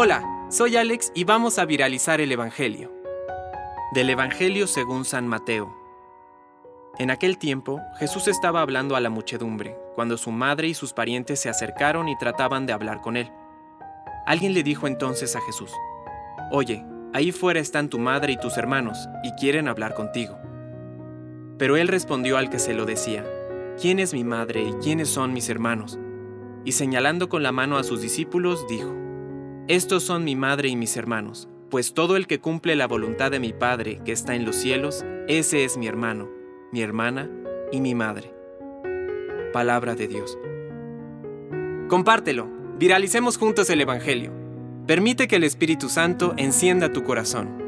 Hola, soy Alex y vamos a viralizar el Evangelio. Del Evangelio según San Mateo. En aquel tiempo, Jesús estaba hablando a la muchedumbre, cuando su madre y sus parientes se acercaron y trataban de hablar con él. Alguien le dijo entonces a Jesús, Oye, ahí fuera están tu madre y tus hermanos, y quieren hablar contigo. Pero él respondió al que se lo decía, ¿quién es mi madre y quiénes son mis hermanos? Y señalando con la mano a sus discípulos, dijo, Estos son mi madre y mis hermanos, pues todo el que cumple la voluntad de mi Padre que está en los cielos, ese es mi hermano, mi hermana y mi madre. Palabra de Dios. Compártelo, viralicemos juntos el Evangelio. Permite que el Espíritu Santo encienda tu corazón.